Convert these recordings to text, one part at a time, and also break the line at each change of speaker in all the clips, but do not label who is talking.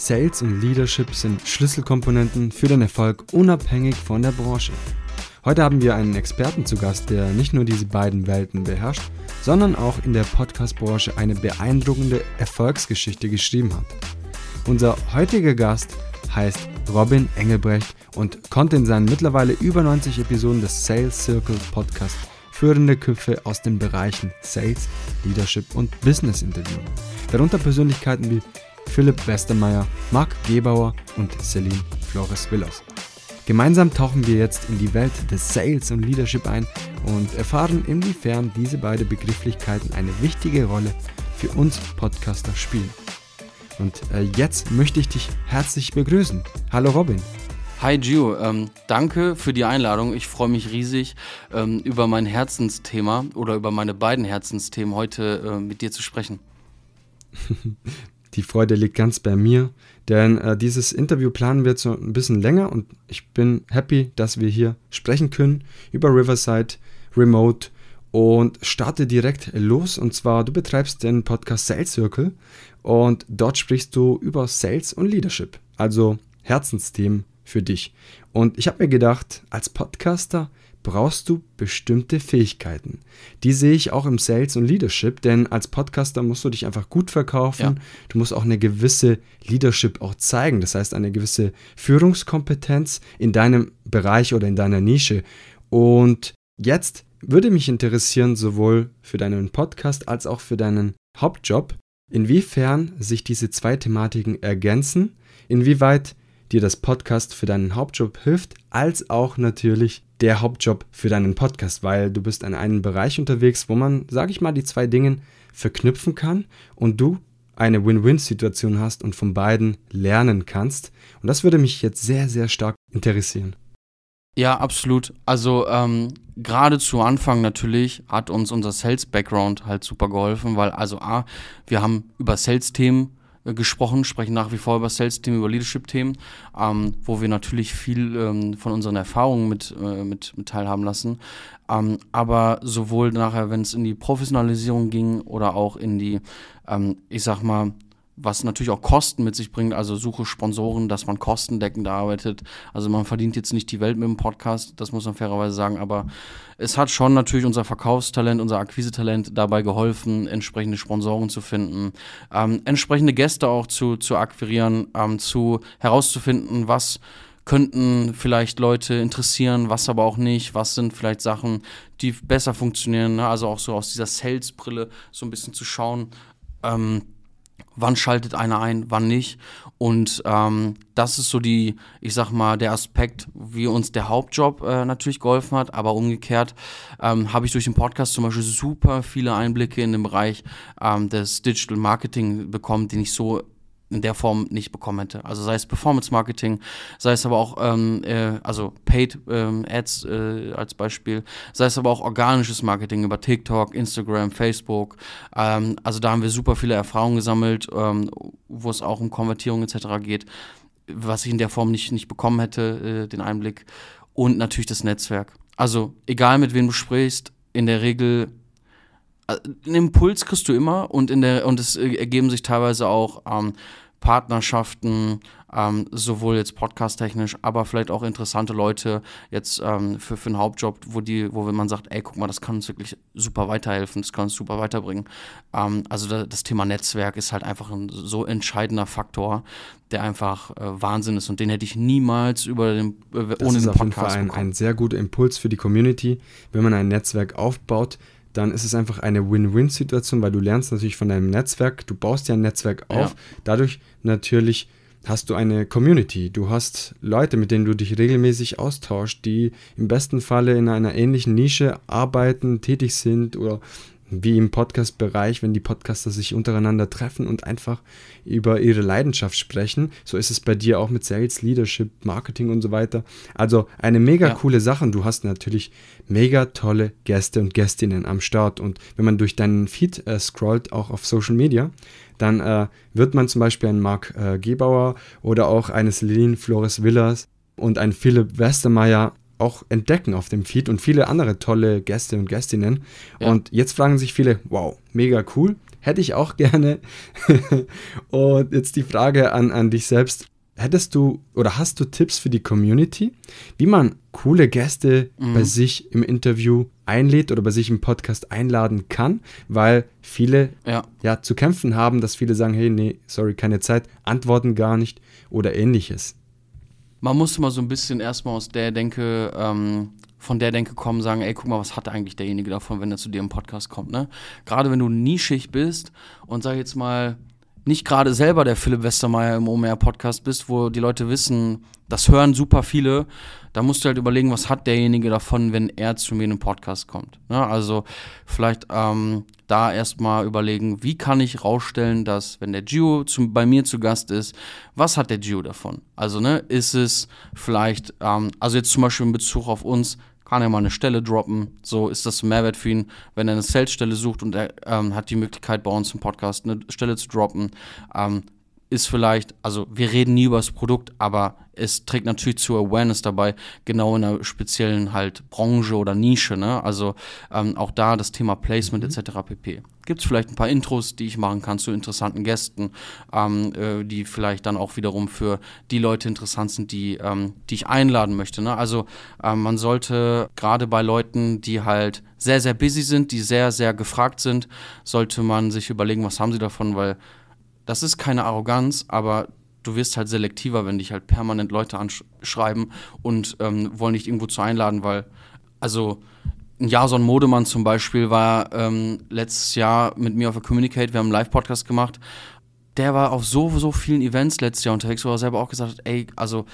Sales und Leadership sind Schlüsselkomponenten für den Erfolg unabhängig von der Branche. Heute haben wir einen Experten zu Gast, der nicht nur diese beiden Welten beherrscht, sondern auch in der Podcast-Branche eine beeindruckende Erfolgsgeschichte geschrieben hat. Unser heutiger Gast heißt Robin Engelbrecht und konnte in seinen mittlerweile über 90 Episoden des Sales Circle Podcast führende Köpfe aus den Bereichen Sales, Leadership und Business interviewen. Darunter Persönlichkeiten wie Philipp Westermeier, Marc Gebauer und Celine Flores Villas. Gemeinsam tauchen wir jetzt in die Welt des Sales und Leadership ein und erfahren, inwiefern diese beiden Begrifflichkeiten eine wichtige Rolle für uns Podcaster spielen. Und äh, jetzt möchte ich dich herzlich begrüßen. Hallo Robin.
Hi Gio, ähm, danke für die Einladung. Ich freue mich riesig, ähm, über mein Herzensthema oder über meine beiden Herzensthemen heute äh, mit dir zu sprechen.
Die Freude liegt ganz bei mir, denn äh, dieses Interview planen wir so ein bisschen länger und ich bin happy, dass wir hier sprechen können über Riverside Remote und starte direkt los. Und zwar, du betreibst den Podcast Sales Circle und dort sprichst du über Sales und Leadership, also Herzensthemen für dich. Und ich habe mir gedacht, als Podcaster brauchst du bestimmte Fähigkeiten. Die sehe ich auch im Sales und Leadership, denn als Podcaster musst du dich einfach gut verkaufen. Ja. Du musst auch eine gewisse Leadership auch zeigen, das heißt eine gewisse Führungskompetenz in deinem Bereich oder in deiner Nische. Und jetzt würde mich interessieren, sowohl für deinen Podcast als auch für deinen Hauptjob, inwiefern sich diese zwei Thematiken ergänzen, inwieweit dir das Podcast für deinen Hauptjob hilft, als auch natürlich der Hauptjob für deinen Podcast, weil du bist in einem Bereich unterwegs, wo man, sage ich mal, die zwei Dinge verknüpfen kann und du eine Win-Win-Situation hast und von beiden lernen kannst. Und das würde mich jetzt sehr, sehr stark interessieren.
Ja, absolut. Also ähm, gerade zu Anfang natürlich hat uns unser Sales-Background halt super geholfen, weil also A, wir haben über Sales-Themen gesprochen, sprechen nach wie vor über Sales-Themen, über Leadership-Themen, ähm, wo wir natürlich viel ähm, von unseren Erfahrungen mit, äh, mit, mit teilhaben lassen. Ähm, aber sowohl nachher, wenn es in die Professionalisierung ging oder auch in die, ähm, ich sag mal, was natürlich auch Kosten mit sich bringt, also suche Sponsoren, dass man kostendeckend arbeitet. Also man verdient jetzt nicht die Welt mit dem Podcast, das muss man fairerweise sagen, aber es hat schon natürlich unser Verkaufstalent, unser Akquisetalent dabei geholfen, entsprechende Sponsoren zu finden, ähm, entsprechende Gäste auch zu, zu akquirieren, ähm, zu herauszufinden, was könnten vielleicht Leute interessieren, was aber auch nicht, was sind vielleicht Sachen, die besser funktionieren, ne? also auch so aus dieser Sales-Brille so ein bisschen zu schauen, ähm, wann schaltet einer ein, wann nicht. Und ähm, das ist so die, ich sag mal, der Aspekt, wie uns der Hauptjob äh, natürlich geholfen hat. Aber umgekehrt ähm, habe ich durch den Podcast zum Beispiel super viele Einblicke in den Bereich ähm, des Digital Marketing bekommen, den ich so in der Form nicht bekommen hätte. Also sei es Performance Marketing, sei es aber auch ähm, äh, also Paid ähm, Ads äh, als Beispiel, sei es aber auch organisches Marketing über TikTok, Instagram, Facebook. Ähm, also da haben wir super viele Erfahrungen gesammelt, ähm, wo es auch um Konvertierung etc. geht, was ich in der Form nicht, nicht bekommen hätte, äh, den Einblick. Und natürlich das Netzwerk. Also egal mit wem du sprichst, in der Regel einen Impuls kriegst du immer und in der und es ergeben sich teilweise auch ähm, Partnerschaften, ähm, sowohl jetzt podcast-technisch, aber vielleicht auch interessante Leute jetzt ähm, für, für einen Hauptjob, wo die, wo man sagt, ey, guck mal, das kann uns wirklich super weiterhelfen, das kann uns super weiterbringen. Ähm, also da, das Thema Netzwerk ist halt einfach ein so entscheidender Faktor, der einfach äh, Wahnsinn ist und den hätte ich niemals über den, äh, ohne
das ist den Podcast auf jeden Fall ein, ein sehr guter Impuls für die Community, wenn man ein Netzwerk aufbaut dann ist es einfach eine Win-Win-Situation, weil du lernst natürlich von deinem Netzwerk, du baust ja ein Netzwerk auf, ja. dadurch natürlich hast du eine Community, du hast Leute, mit denen du dich regelmäßig austauschst, die im besten Falle in einer ähnlichen Nische arbeiten, tätig sind oder wie im Podcast-Bereich, wenn die Podcaster sich untereinander treffen und einfach über ihre Leidenschaft sprechen. So ist es bei dir auch mit Sales, Leadership, Marketing und so weiter. Also eine mega ja. coole Sache und du hast natürlich mega tolle Gäste und Gästinnen am Start. Und wenn man durch deinen Feed äh, scrollt, auch auf Social Media, dann äh, wird man zum Beispiel einen Marc äh, Gebauer oder auch eine Celine Flores Villas und einen Philipp Westermeier auch entdecken auf dem Feed und viele andere tolle Gäste und Gästinnen. Ja. Und jetzt fragen sich viele, wow, mega cool, hätte ich auch gerne. und jetzt die Frage an, an dich selbst. Hättest du oder hast du Tipps für die Community, wie man coole Gäste mhm. bei sich im Interview einlädt oder bei sich im Podcast einladen kann, weil viele ja. ja zu kämpfen haben, dass viele sagen, hey, nee, sorry, keine Zeit, antworten gar nicht oder ähnliches.
Man muss mal so ein bisschen erstmal aus der Denke, ähm, von der Denke kommen, sagen, ey, guck mal, was hat eigentlich derjenige davon, wenn er zu dir im Podcast kommt, ne? Gerade wenn du nischig bist und sag jetzt mal, nicht gerade selber der Philipp Westermeier im OMR-Podcast bist, wo die Leute wissen, das hören super viele, da musst du halt überlegen, was hat derjenige davon, wenn er zu mir in den Podcast kommt. Ne? Also vielleicht ähm, da erstmal überlegen, wie kann ich rausstellen, dass, wenn der Gio zu, bei mir zu Gast ist, was hat der Gio davon? Also, ne, ist es vielleicht, ähm, also jetzt zum Beispiel in Bezug auf uns, kann er mal eine Stelle droppen. So ist das Mehrwert für ihn, wenn er eine Sales-Stelle sucht und er ähm, hat die Möglichkeit, bei uns im Podcast eine Stelle zu droppen. Ähm, ist vielleicht, also wir reden nie über das Produkt, aber es trägt natürlich zur Awareness dabei, genau in einer speziellen halt Branche oder Nische. Ne? Also ähm, auch da das Thema Placement mhm. etc. pp. Gibt es vielleicht ein paar Intros, die ich machen kann zu interessanten Gästen, ähm, äh, die vielleicht dann auch wiederum für die Leute interessant sind, die, ähm, die ich einladen möchte. Ne? Also ähm, man sollte gerade bei Leuten, die halt sehr, sehr busy sind, die sehr, sehr gefragt sind, sollte man sich überlegen, was haben sie davon, weil das ist keine Arroganz, aber du wirst halt selektiver, wenn dich halt permanent Leute anschreiben und ähm, wollen dich irgendwo zu einladen, weil, also ein Jason Modemann zum Beispiel war ähm, letztes Jahr mit mir auf der Communicate, wir haben einen Live-Podcast gemacht. Der war auf so, so vielen Events letztes Jahr unterwegs, wo er selber auch gesagt hat, ey, also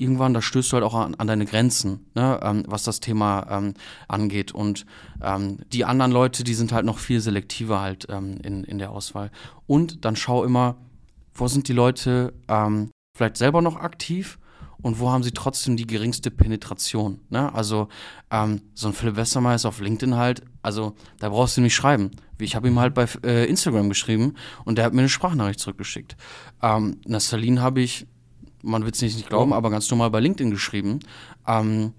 irgendwann, da stößt du halt auch an, an deine Grenzen, ne, ähm, was das Thema ähm, angeht. Und ähm, die anderen Leute, die sind halt noch viel selektiver halt ähm, in, in der Auswahl. Und dann schau immer, wo sind die Leute ähm, vielleicht selber noch aktiv und wo haben sie trotzdem die geringste Penetration. Ne? Also ähm, so ein Philipp Westermeier ist auf LinkedIn halt, also da brauchst du nicht schreiben. Ich habe ihm halt bei äh, Instagram geschrieben und der hat mir eine Sprachnachricht zurückgeschickt. Ähm, Nastalin habe ich man wird es nicht glauben, aber ganz normal bei LinkedIn geschrieben. Ähm,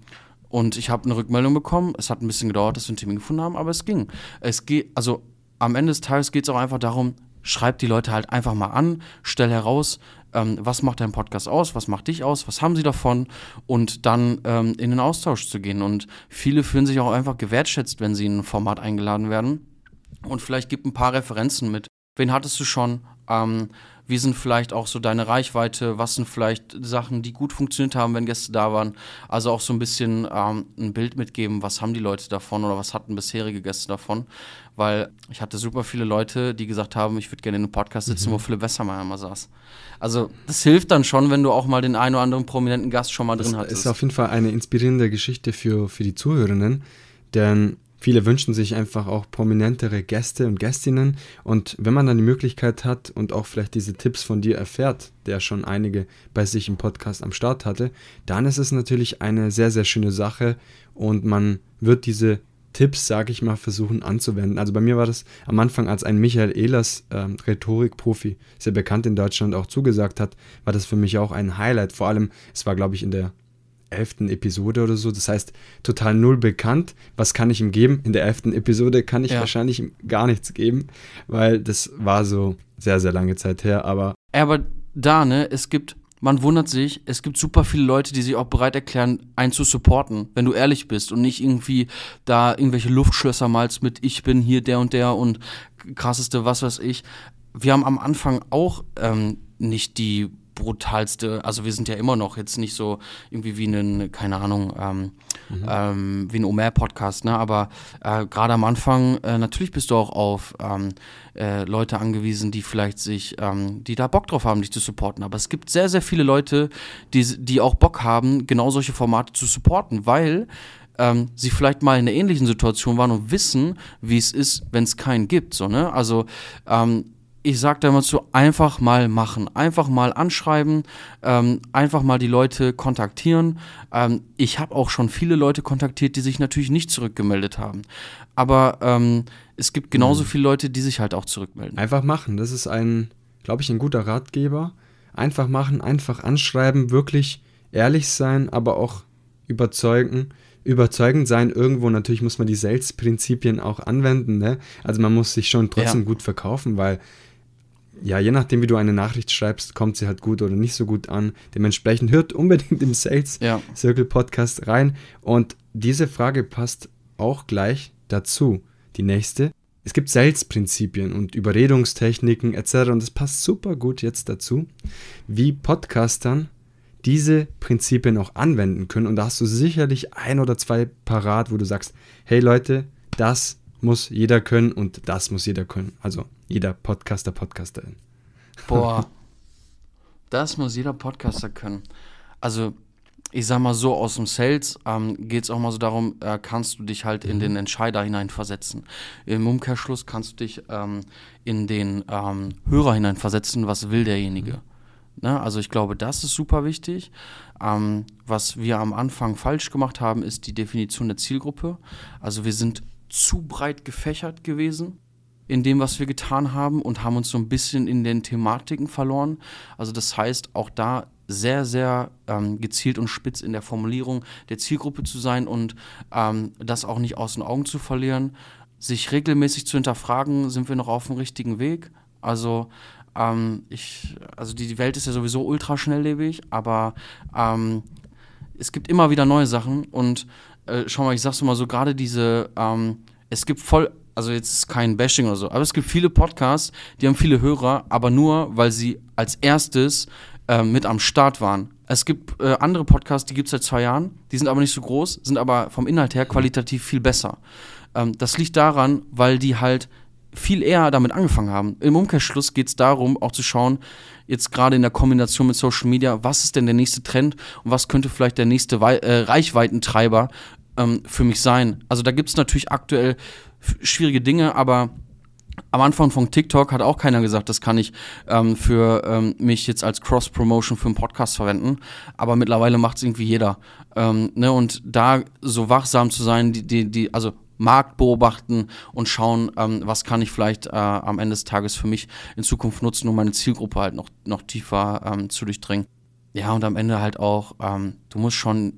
und ich habe eine Rückmeldung bekommen. Es hat ein bisschen gedauert, dass wir einen Termin gefunden haben, aber es ging. Es geht, also am Ende des Tages geht es auch einfach darum, schreib die Leute halt einfach mal an, stell heraus, ähm, was macht dein Podcast aus, was macht dich aus, was haben sie davon und dann ähm, in den Austausch zu gehen. Und viele fühlen sich auch einfach gewertschätzt, wenn sie in ein Format eingeladen werden. Und vielleicht gibt ein paar Referenzen mit. Wen hattest du schon? Ähm, wie sind vielleicht auch so deine Reichweite? Was sind vielleicht Sachen, die gut funktioniert haben, wenn Gäste da waren? Also auch so ein bisschen ähm, ein Bild mitgeben, was haben die Leute davon oder was hatten bisherige Gäste davon? Weil ich hatte super viele Leute, die gesagt haben, ich würde gerne in einem Podcast sitzen, mhm. wo Philipp Wessermeier mal saß. Also das hilft dann schon, wenn du auch mal den einen oder anderen prominenten Gast schon mal das drin hattest.
Das ist auf jeden Fall eine inspirierende Geschichte für, für die Zuhörenden, denn Viele wünschen sich einfach auch prominentere Gäste und Gästinnen. Und wenn man dann die Möglichkeit hat und auch vielleicht diese Tipps von dir erfährt, der schon einige bei sich im Podcast am Start hatte, dann ist es natürlich eine sehr, sehr schöne Sache und man wird diese Tipps, sage ich mal, versuchen anzuwenden. Also bei mir war das am Anfang, als ein Michael Ehlers, ähm, Rhetorikprofi, sehr bekannt in Deutschland, auch zugesagt hat, war das für mich auch ein Highlight. Vor allem, es war, glaube ich, in der elften Episode oder so. Das heißt, total null bekannt. Was kann ich ihm geben? In der elften Episode kann ich ja. wahrscheinlich gar nichts geben, weil das war so sehr, sehr lange Zeit her. Aber,
aber da, ne, es gibt, man wundert sich, es gibt super viele Leute, die sich auch bereit erklären, einen zu supporten, wenn du ehrlich bist und nicht irgendwie da irgendwelche Luftschlösser malst mit ich bin hier der und der und krasseste was weiß ich. Wir haben am Anfang auch ähm, nicht die brutalste, also wir sind ja immer noch jetzt nicht so irgendwie wie ein, keine Ahnung, ähm, mhm. ähm, wie ein Omer-Podcast, ne? Aber äh, gerade am Anfang, äh, natürlich bist du auch auf ähm, äh, Leute angewiesen, die vielleicht sich, ähm, die da Bock drauf haben, dich zu supporten. Aber es gibt sehr, sehr viele Leute, die, die auch Bock haben, genau solche Formate zu supporten, weil ähm, sie vielleicht mal in einer ähnlichen Situation waren und wissen, wie es ist, wenn es keinen gibt. So, ne? Also ähm, ich sage da immer zu, einfach mal machen, einfach mal anschreiben, ähm, einfach mal die Leute kontaktieren. Ähm, ich habe auch schon viele Leute kontaktiert, die sich natürlich nicht zurückgemeldet haben. Aber ähm, es gibt genauso mhm. viele Leute, die sich halt auch zurückmelden.
Einfach machen, das ist ein, glaube ich, ein guter Ratgeber. Einfach machen, einfach anschreiben, wirklich ehrlich sein, aber auch überzeugen. überzeugend sein. Irgendwo natürlich muss man die Sales-Prinzipien auch anwenden. Ne? Also man muss sich schon trotzdem ja. gut verkaufen, weil ja, je nachdem, wie du eine Nachricht schreibst, kommt sie halt gut oder nicht so gut an. Dementsprechend hört unbedingt im Sales ja. Circle Podcast rein. Und diese Frage passt auch gleich dazu. Die nächste. Es gibt Sales-Prinzipien und Überredungstechniken etc. Und das passt super gut jetzt dazu, wie Podcastern diese Prinzipien auch anwenden können. Und da hast du sicherlich ein oder zwei parat, wo du sagst, hey Leute, das muss jeder können und das muss jeder können. Also jeder Podcaster, Podcasterin.
Boah, das muss jeder Podcaster können. Also ich sag mal so, aus dem Sales ähm, geht es auch mal so darum, äh, kannst du dich halt in mhm. den Entscheider hineinversetzen. Im Umkehrschluss kannst du dich ähm, in den ähm, Hörer hineinversetzen, was will derjenige. Mhm. Ne? Also ich glaube, das ist super wichtig. Ähm, was wir am Anfang falsch gemacht haben, ist die Definition der Zielgruppe. Also wir sind zu breit gefächert gewesen in dem, was wir getan haben und haben uns so ein bisschen in den Thematiken verloren. Also das heißt, auch da sehr, sehr ähm, gezielt und spitz in der Formulierung der Zielgruppe zu sein und ähm, das auch nicht aus den Augen zu verlieren. Sich regelmäßig zu hinterfragen, sind wir noch auf dem richtigen Weg? Also ähm, ich, also die, Welt ist ja sowieso ultra schnelllebig, aber ähm, es gibt immer wieder neue Sachen und äh, schau mal, ich sag's mal so, gerade diese, ähm, es gibt voll, also jetzt ist kein Bashing oder so, aber es gibt viele Podcasts, die haben viele Hörer, aber nur, weil sie als erstes äh, mit am Start waren. Es gibt äh, andere Podcasts, die gibt es seit zwei Jahren, die sind aber nicht so groß, sind aber vom Inhalt her qualitativ viel besser. Ähm, das liegt daran, weil die halt viel eher damit angefangen haben. Im Umkehrschluss geht es darum, auch zu schauen, jetzt gerade in der Kombination mit Social Media, was ist denn der nächste Trend und was könnte vielleicht der nächste Wei äh, Reichweitentreiber ähm, für mich sein. Also da gibt es natürlich aktuell schwierige Dinge, aber am Anfang von TikTok hat auch keiner gesagt, das kann ich ähm, für ähm, mich jetzt als Cross-Promotion für einen Podcast verwenden. Aber mittlerweile macht es irgendwie jeder. Ähm, ne? Und da so wachsam zu sein, die, die, die, also Markt beobachten und schauen, ähm, was kann ich vielleicht äh, am Ende des Tages für mich in Zukunft nutzen, um meine Zielgruppe halt noch, noch tiefer ähm, zu durchdringen. Ja, und am Ende halt auch, ähm, du musst schon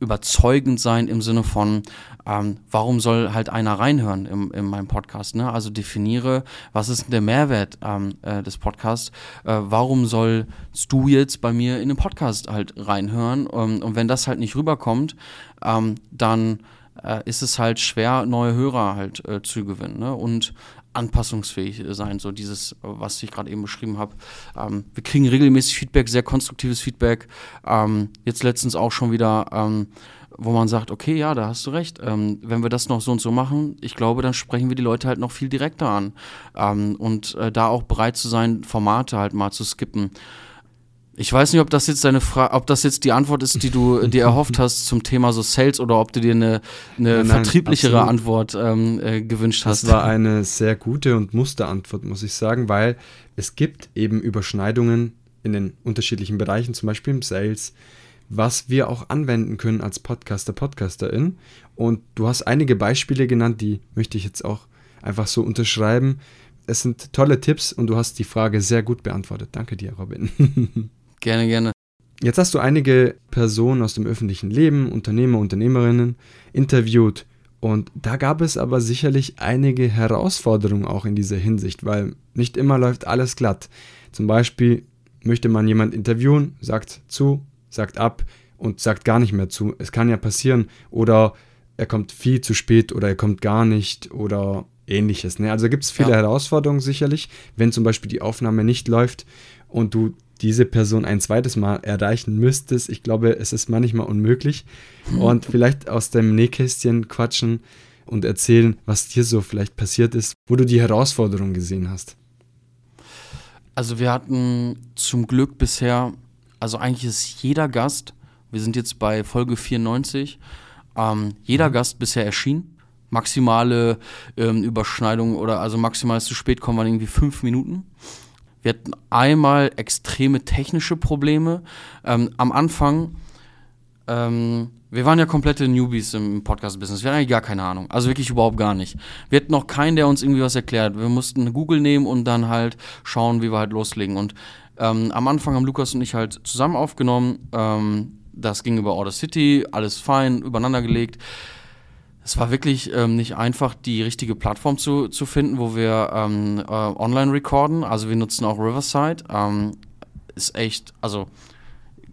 überzeugend sein im Sinne von, ähm, warum soll halt einer reinhören im, in meinem Podcast? Ne? Also definiere, was ist der Mehrwert ähm, äh, des Podcasts? Äh, warum sollst du jetzt bei mir in den Podcast halt reinhören? Ähm, und wenn das halt nicht rüberkommt, ähm, dann äh, ist es halt schwer, neue Hörer halt äh, zu gewinnen. Ne? Und anpassungsfähig sein, so dieses, was ich gerade eben beschrieben habe. Ähm, wir kriegen regelmäßig Feedback, sehr konstruktives Feedback. Ähm, jetzt letztens auch schon wieder, ähm, wo man sagt, okay, ja, da hast du recht. Ähm, wenn wir das noch so und so machen, ich glaube, dann sprechen wir die Leute halt noch viel direkter an. Ähm, und äh, da auch bereit zu sein, Formate halt mal zu skippen. Ich weiß nicht, ob das jetzt deine Frage, ob das jetzt die Antwort ist, die du dir erhofft hast zum Thema so Sales oder ob du dir eine, eine nein, vertrieblichere absolut. Antwort ähm, äh, gewünscht hast.
Das war eine sehr gute und Musterantwort, muss ich sagen, weil es gibt eben Überschneidungen in den unterschiedlichen Bereichen, zum Beispiel im Sales, was wir auch anwenden können als Podcaster, Podcasterin. Und du hast einige Beispiele genannt, die möchte ich jetzt auch einfach so unterschreiben. Es sind tolle Tipps und du hast die Frage sehr gut beantwortet. Danke dir, Robin.
Gerne, gerne.
Jetzt hast du einige Personen aus dem öffentlichen Leben, Unternehmer, Unternehmerinnen, interviewt. Und da gab es aber sicherlich einige Herausforderungen auch in dieser Hinsicht, weil nicht immer läuft alles glatt. Zum Beispiel möchte man jemand interviewen, sagt zu, sagt ab und sagt gar nicht mehr zu. Es kann ja passieren. Oder er kommt viel zu spät oder er kommt gar nicht oder ähnliches. Ne? Also gibt es viele ja. Herausforderungen sicherlich, wenn zum Beispiel die Aufnahme nicht läuft und du diese Person ein zweites Mal erreichen müsstest. Ich glaube, es ist manchmal unmöglich. Und vielleicht aus dem Nähkästchen quatschen und erzählen, was dir so vielleicht passiert ist, wo du die Herausforderung gesehen hast.
Also wir hatten zum Glück bisher, also eigentlich ist jeder Gast, wir sind jetzt bei Folge 94, ähm, jeder mhm. Gast bisher erschienen. Maximale ähm, Überschneidung oder also maximal zu spät kommen waren irgendwie fünf Minuten. Wir hatten einmal extreme technische Probleme. Ähm, am Anfang, ähm, wir waren ja komplette Newbies im Podcast-Business. Wir hatten eigentlich gar keine Ahnung. Also wirklich überhaupt gar nicht. Wir hatten noch keinen, der uns irgendwie was erklärt. Wir mussten Google nehmen und dann halt schauen, wie wir halt loslegen. Und ähm, am Anfang haben Lukas und ich halt zusammen aufgenommen. Ähm, das ging über Order City, alles fein, übereinander gelegt. Es war wirklich ähm, nicht einfach, die richtige Plattform zu, zu finden, wo wir ähm, äh, online recorden. Also wir nutzen auch Riverside. Ähm, ist echt, also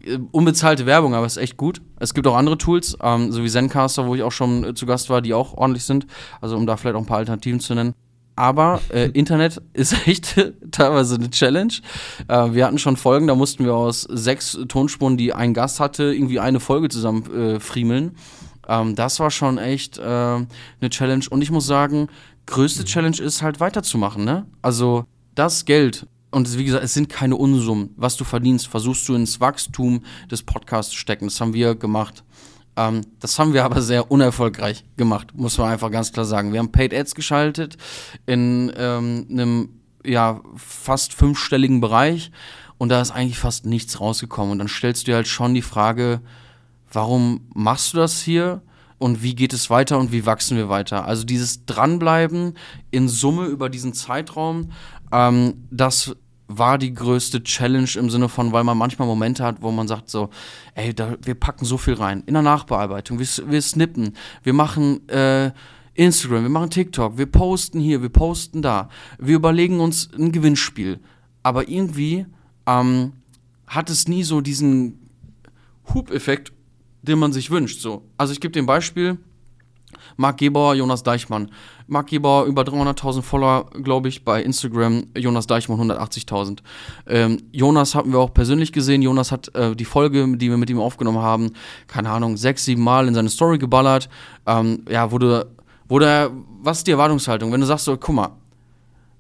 äh, unbezahlte Werbung, aber ist echt gut. Es gibt auch andere Tools, ähm, so wie Zencaster, wo ich auch schon äh, zu Gast war, die auch ordentlich sind. Also um da vielleicht auch ein paar Alternativen zu nennen. Aber äh, Internet ist echt teilweise eine Challenge. Äh, wir hatten schon Folgen, da mussten wir aus sechs Tonspuren, die ein Gast hatte, irgendwie eine Folge zusammen äh, friemeln. Ähm, das war schon echt äh, eine Challenge. Und ich muss sagen, größte Challenge ist halt weiterzumachen. Ne? Also das Geld, und wie gesagt, es sind keine Unsummen. Was du verdienst, versuchst du ins Wachstum des Podcasts zu stecken. Das haben wir gemacht. Ähm, das haben wir aber sehr unerfolgreich gemacht, muss man einfach ganz klar sagen. Wir haben Paid Ads geschaltet in ähm, einem ja, fast fünfstelligen Bereich und da ist eigentlich fast nichts rausgekommen. Und dann stellst du dir halt schon die Frage, warum machst du das hier? und wie geht es weiter und wie wachsen wir weiter. Also dieses Dranbleiben in Summe über diesen Zeitraum, ähm, das war die größte Challenge im Sinne von, weil man manchmal Momente hat, wo man sagt so, ey, da, wir packen so viel rein. In der Nachbearbeitung, wir, wir snippen, wir machen äh, Instagram, wir machen TikTok, wir posten hier, wir posten da. Wir überlegen uns ein Gewinnspiel. Aber irgendwie ähm, hat es nie so diesen Hub-Effekt, den man sich wünscht. So. Also ich gebe dir ein Beispiel. Marc Gebauer, Jonas Deichmann. Marc Gebauer über 300.000 Follower, glaube ich, bei Instagram. Jonas Deichmann 180.000. Ähm, Jonas hatten wir auch persönlich gesehen. Jonas hat äh, die Folge, die wir mit ihm aufgenommen haben, keine Ahnung, sechs, sieben Mal in seine Story geballert. Ähm, ja, wurde, wurde, was ist die Erwartungshaltung? Wenn du sagst so, guck mal,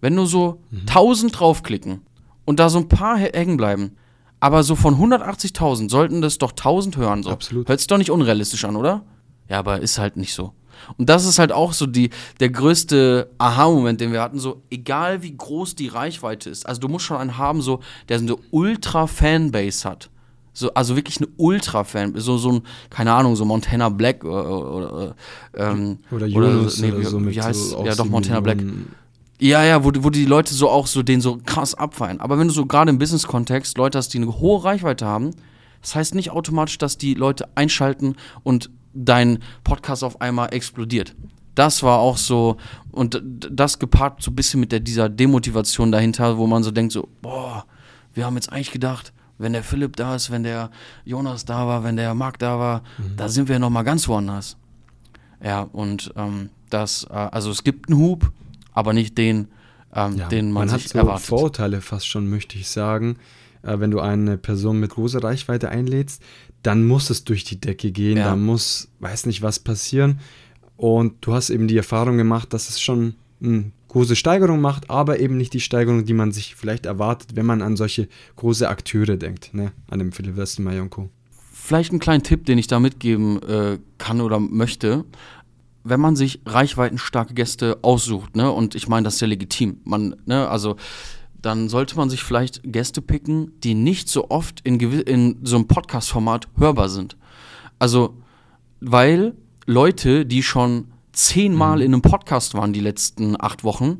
wenn nur so mhm. 1000 draufklicken und da so ein paar hängen bleiben, aber so von 180.000 sollten das doch 1000 hören. So.
Absolut.
Hört sich doch nicht unrealistisch an, oder? Ja, aber ist halt nicht so. Und das ist halt auch so die, der größte Aha-Moment, den wir hatten. So, egal wie groß die Reichweite ist, also du musst schon einen haben, so, der so eine Ultra-Fanbase hat. So, also wirklich eine Ultra-Fan, so, so ein, keine Ahnung, so Montana Black oder, oder, ähm,
oder Jonas
oder, nee,
oder so
wie, wie heißt,
so
ja doch, Montana Black. Ja, ja, wo, wo die Leute so auch so den so krass abfeiern. Aber wenn du so gerade im Business-Kontext Leute hast, die eine hohe Reichweite haben, das heißt nicht automatisch, dass die Leute einschalten und dein Podcast auf einmal explodiert. Das war auch so, und das gepaart so ein bisschen mit der, dieser Demotivation dahinter, wo man so denkt, so, boah, wir haben jetzt eigentlich gedacht, wenn der Philipp da ist, wenn der Jonas da war, wenn der Marc da war, mhm. da sind wir nochmal ganz woanders. Ja, und ähm, das, äh, also es gibt einen Hub, aber nicht den, ähm,
Ja,
den man,
man
sich
hat so
erwartet.
Vorurteile fast schon, möchte ich sagen. Äh, wenn du eine Person mit großer Reichweite einlädst, dann muss es durch die Decke gehen,
Ja.
da muss, weiß nicht was passieren. Und du hast eben die Erfahrung gemacht, dass es schon eine große Steigerung macht, aber eben nicht die Steigerung, die man sich vielleicht erwartet, wenn man an solche große Akteure denkt, ne? an dem Philipp Westermeier und Co.
Vielleicht einen kleinen Tipp, den ich da mitgeben äh, kann oder möchte. Wenn man sich reichweitenstarke Gäste aussucht, ne, und ich meine, das ist ja legitim, man, ne, also dann sollte man sich vielleicht Gäste picken, die nicht so oft in, in so einem Podcast-Format hörbar sind. Also, weil Leute, die schon zehnmal in einem Podcast waren die letzten acht Wochen,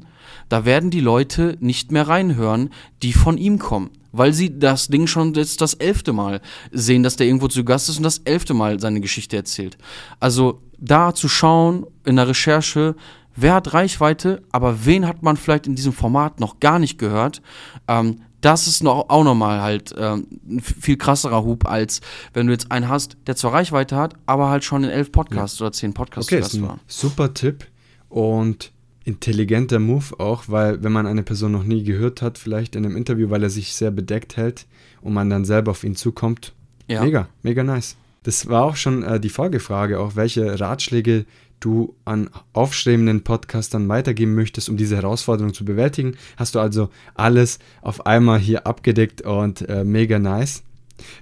da werden die Leute nicht mehr reinhören, die von ihm kommen. Weil sie das Ding schon jetzt das elfte Mal sehen, dass der irgendwo zu Gast ist und das elfte Mal seine Geschichte erzählt. Also da zu schauen in der Recherche, wer hat Reichweite, aber wen hat man vielleicht in diesem Format noch gar nicht gehört, ähm, das ist noch, auch nochmal halt ähm, ein viel krasserer Hub, als wenn du jetzt einen hast, der zwar Reichweite hat, aber halt schon in elf Podcasts oder zehn Podcasts
Okay, ist ein
war.
super Tipp und intelligenter Move auch, weil wenn man eine Person noch nie gehört hat, vielleicht in einem Interview, weil er sich sehr bedeckt hält und man dann selber auf ihn zukommt,
Ja.
mega, mega nice. Das war auch schon äh, die Folgefrage, auch welche Ratschläge du an aufstrebenden Podcastern weitergeben möchtest, um diese Herausforderung zu bewältigen. Hast du also alles auf einmal hier abgedeckt und äh, mega nice.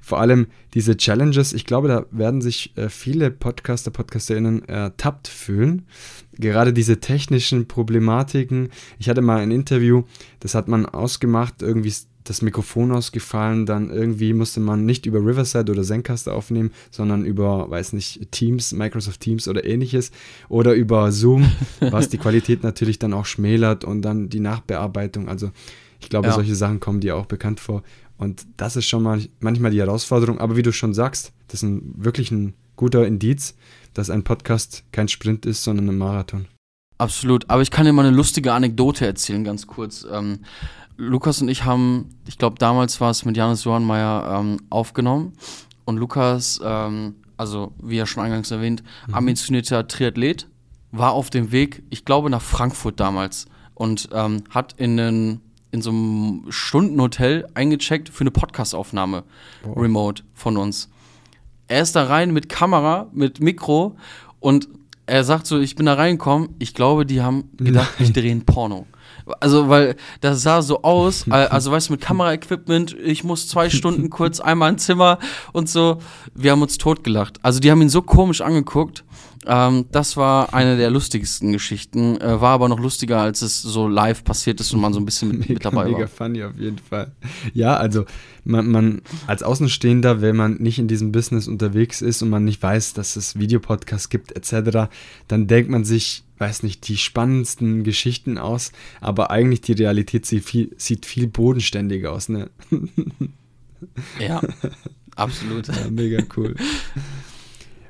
Vor allem diese Challenges, ich glaube, da werden sich äh, viele Podcaster, Podcasterinnen ertappt fühlen. Gerade diese technischen Problematiken. Ich hatte mal ein Interview, das hat man ausgemacht, irgendwie das Mikrofon ausgefallen, dann irgendwie musste man nicht über Riverside oder Zencaster aufnehmen, sondern über, weiß nicht, Teams, Microsoft Teams oder ähnliches oder über Zoom, was die Qualität natürlich dann auch schmälert und dann die Nachbearbeitung. Also ich glaube,
Ja.
solche Sachen kommen dir auch bekannt vor. Und das ist schon mal manchmal die Herausforderung. Aber wie du schon sagst, das ist ein, wirklich ein guter Indiz, dass ein Podcast kein Sprint ist, sondern ein Marathon.
Absolut. Aber ich kann dir mal eine lustige Anekdote erzählen, ganz kurz. Ähm, Lukas und ich haben, ich glaube, damals war es mit Janis Johannmeier ähm, aufgenommen. Und Lukas, ähm, also wie ja schon eingangs erwähnt, mhm. ambitionierter Triathlet, war auf dem Weg, ich glaube, nach Frankfurt damals und ähm, hat in, einen, in so einem Stundenhotel eingecheckt für eine Podcastaufnahme oh. remote von uns. Er ist da rein mit Kamera, mit Mikro und er sagt so, ich bin da reingekommen, ich glaube, die haben gedacht, Nein. ich drehe ein Porno. Also, weil das sah so aus, also weißt du, mit Kameraequipment, ich muss zwei Stunden kurz einmal ins Zimmer und so. Wir haben uns totgelacht. Also, die haben ihn so komisch angeguckt. Ähm, das war eine der lustigsten Geschichten. Äh, war aber noch lustiger, als es so live passiert ist und man so ein bisschen mit,
mega,
mit dabei
mega
war.
Mega funny auf jeden Fall. Ja, also man, man, als Außenstehender, wenn man nicht in diesem Business unterwegs ist und man nicht weiß, dass es Videopodcasts gibt etc., dann denkt man sich, weiß nicht, die spannendsten Geschichten aus, aber eigentlich die Realität sieht viel, sieht viel bodenständiger aus, ne?
Ja, absolut.
Ja, mega cool.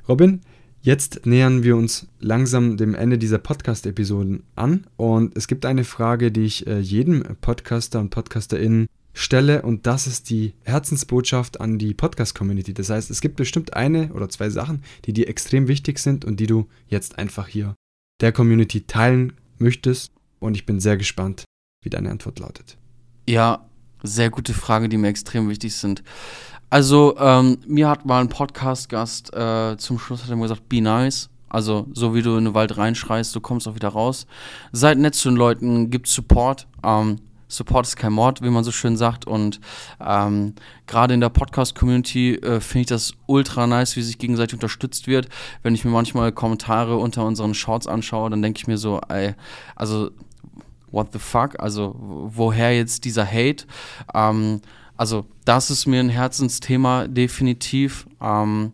Robin, Jetzt nähern wir uns langsam dem Ende dieser Podcast-Episoden an und es gibt eine Frage, die ich äh, jedem Podcaster und Podcasterin stelle und das ist die Herzensbotschaft an die Podcast-Community. Das heißt, es gibt bestimmt eine oder zwei Sachen, die dir extrem wichtig sind und die du jetzt einfach hier der Community teilen möchtest und ich bin sehr gespannt, wie deine Antwort lautet.
Ja, sehr gute Frage, die mir extrem wichtig sind. Also, ähm, mir hat mal ein Podcast-Gast äh, zum Schluss hat er mir gesagt, be nice. Also, so wie du in den Wald reinschreist, du kommst auch wieder raus. Seid nett zu den Leuten, gibt Support. Ähm, Support ist kein Mord, wie man so schön sagt. Und ähm, gerade in der Podcast-Community äh, finde ich das ultra nice, wie sich gegenseitig unterstützt wird. Wenn ich mir manchmal Kommentare unter unseren Shorts anschaue, dann denke ich mir so, ey, also, what the fuck? Also, woher jetzt dieser Hate? Ähm, also das ist mir ein Herzensthema definitiv. Ähm,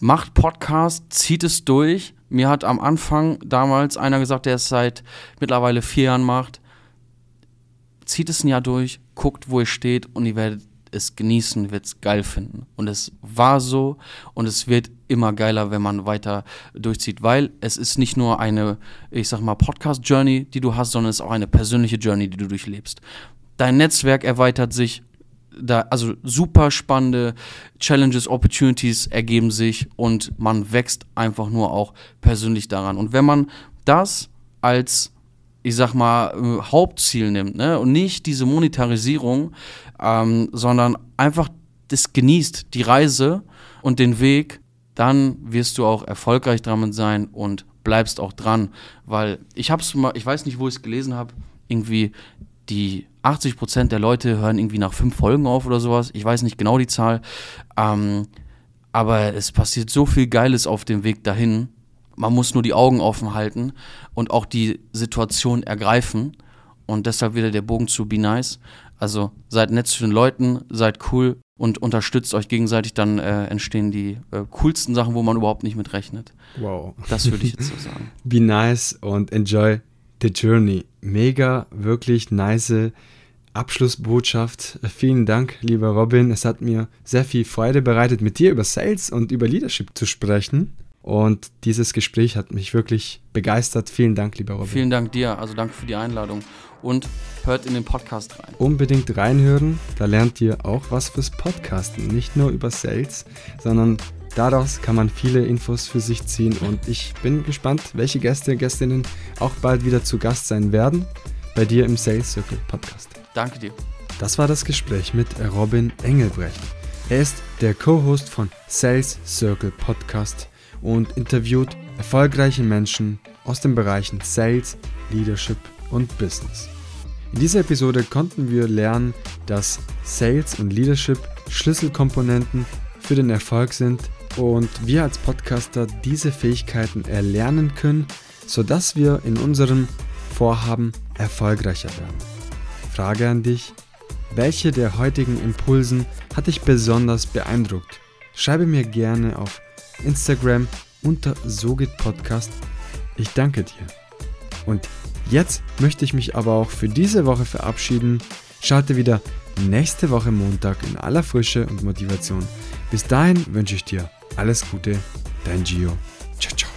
macht Podcast, zieht es durch. Mir hat am Anfang damals einer gesagt, der es seit mittlerweile vier Jahren macht. Zieht es ein Jahr durch, guckt, wo ihr steht und ihr werdet es genießen, wird es geil finden. Und es war so und es wird immer geiler, wenn man weiter durchzieht, weil es ist nicht nur eine, ich sag mal, Podcast-Journey, die du hast, sondern es ist auch eine persönliche Journey, die du durchlebst. Dein Netzwerk erweitert sich da, also super spannende Challenges, Opportunities ergeben sich und man wächst einfach nur auch persönlich daran. Und wenn man das als, ich sag mal, äh, Hauptziel nimmt ne, und nicht diese Monetarisierung, ähm, sondern einfach das genießt, die Reise und den Weg, dann wirst du auch erfolgreich dran sein und bleibst auch dran. Weil ich hab's mal, ich weiß nicht, wo ich es gelesen habe, irgendwie die 80 Prozent der Leute hören irgendwie nach fünf Folgen auf oder sowas. Ich weiß nicht genau die Zahl. Ähm, aber es passiert so viel Geiles auf dem Weg dahin. Man muss nur die Augen offen halten und auch die Situation ergreifen. Und deshalb wieder der Bogen zu Be Nice. Also seid nett zu den Leuten, seid cool und unterstützt euch gegenseitig. Dann äh, entstehen die äh, coolsten Sachen, wo man überhaupt nicht mit rechnet.
Wow.
Das würde ich jetzt so sagen.
Be nice und enjoy the journey. Mega, wirklich nice Abschlussbotschaft. Vielen Dank, lieber Robin. Es hat mir sehr viel Freude bereitet, mit dir über Sales und über Leadership zu sprechen. Und dieses Gespräch hat mich wirklich begeistert. Vielen Dank, lieber Robin.
Vielen Dank dir. Also danke für die Einladung. Und hört in den Podcast rein.
Unbedingt reinhören. Da lernt ihr auch was fürs Podcasten. Nicht nur über Sales, sondern daraus kann man viele Infos für sich ziehen. Und ich bin gespannt, welche Gäste, und Gästinnen auch bald wieder zu Gast sein werden bei dir im Sales Circle Podcast.
Danke dir.
Das war das Gespräch mit Robin Engelbrecht. Er ist der Co-Host von Sales Circle Podcast und interviewt erfolgreiche Menschen aus den Bereichen Sales, Leadership und Business. In dieser Episode konnten wir lernen, dass Sales und Leadership Schlüsselkomponenten für den Erfolg sind und wir als Podcaster diese Fähigkeiten erlernen können, sodass wir in unserem Vorhaben erfolgreicher werden. Frage an dich. Welche der heutigen Impulsen hat dich besonders beeindruckt? Schreibe mir gerne auf Instagram unter SoGitPodcast. Ich danke dir. Und jetzt möchte ich mich aber auch für diese Woche verabschieden. Schalte wieder nächste Woche Montag in aller Frische und Motivation. Bis dahin wünsche ich dir alles Gute, dein Gio. Ciao, ciao.